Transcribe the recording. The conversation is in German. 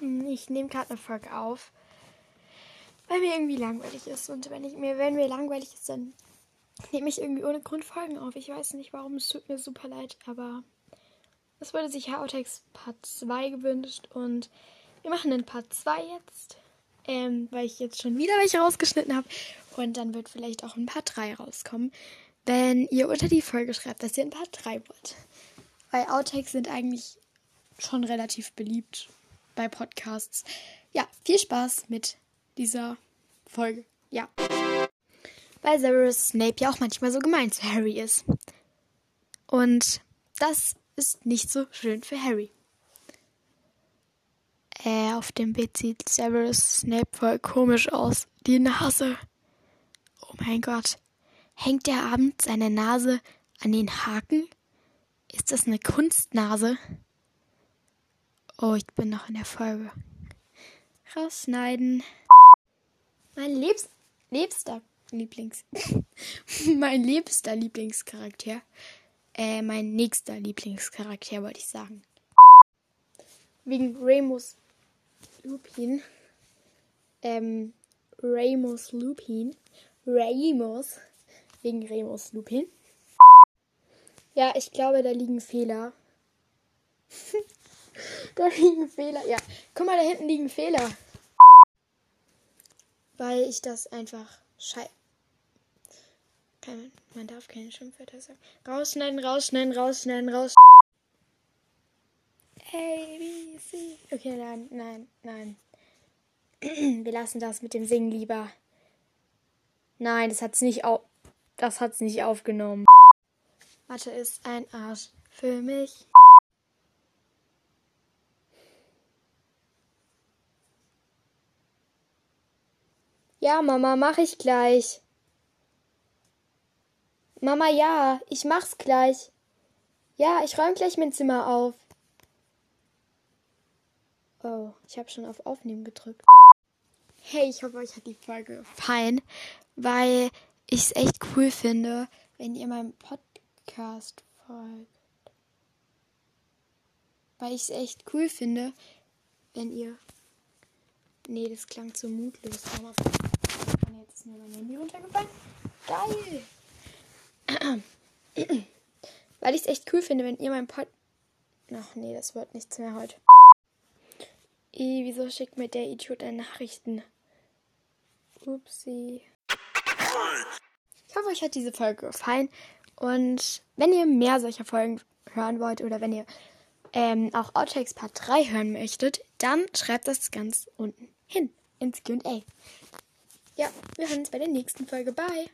Ich nehme gerade eine Folge auf, weil mir irgendwie langweilig ist. Und wenn, ich mir, wenn mir langweilig ist, dann nehme ich irgendwie ohne Grund Folgen auf. Ich weiß nicht warum, es tut mir super leid, aber es wurde sich Outtakes Part 2 gewünscht und wir machen den Part 2 jetzt, ähm, weil ich jetzt schon wieder welche rausgeschnitten habe. Und dann wird vielleicht auch ein Part 3 rauskommen, wenn ihr unter die Folge schreibt, dass ihr ein Part 3 wollt. Weil Outtakes sind eigentlich schon relativ beliebt bei Podcasts. Ja, viel Spaß mit dieser Folge. Ja. Weil Severus Snape ja auch manchmal so gemein zu Harry ist. Und das ist nicht so schön für Harry. Äh, auf dem Bild sieht Severus Snape voll komisch aus. Die Nase. Oh mein Gott. Hängt der Abend seine Nase an den Haken? Ist das eine Kunstnase? Oh, ich bin noch in der Folge. Rausschneiden. Mein Lebs liebster Lieblings. mein liebster Lieblingscharakter. Äh, mein nächster Lieblingscharakter, wollte ich sagen. Wegen Remus Lupin. Ähm, Remus Lupin. Remus. Wegen Remus Lupin. Ja, ich glaube, da liegen Fehler. Da liegen Fehler. Ja, guck mal, da hinten liegen Fehler. Weil ich das einfach schei. Kein, man darf keine Schimpfwörter sagen. Rausschneiden, rausschneiden, rausschneiden, raus. A, B, C. Okay, nein, nein, nein. Wir lassen das mit dem Singen lieber. Nein, das hat's nicht auf. Das hat's nicht aufgenommen. Mathe ist ein Arsch für mich. Ja, Mama, mach ich gleich. Mama, ja, ich mach's gleich. Ja, ich räume gleich mein Zimmer auf. Oh, ich habe schon auf Aufnehmen gedrückt. Hey, ich hoffe, euch hat die Folge gefallen, weil ich es echt cool finde, wenn ihr meinem Podcast folgt. Weil ich es echt cool finde, wenn ihr. Nee, das klang zu mutlos. Aber jetzt ist mir mein Handy runtergefallen. Geil! Weil ich es echt cool finde, wenn ihr mein Pod. Ach nee, das wird nichts mehr heute. I, wieso schickt mir der Idiot eine Nachrichten? Upsi. Ich hoffe, euch hat diese Folge gefallen. Und wenn ihr mehr solcher Folgen hören wollt oder wenn ihr ähm, auch Outtakes Part 3 hören möchtet, dann schreibt das ganz unten hin ins QA. Ja, wir hören uns bei der nächsten Folge. Bye!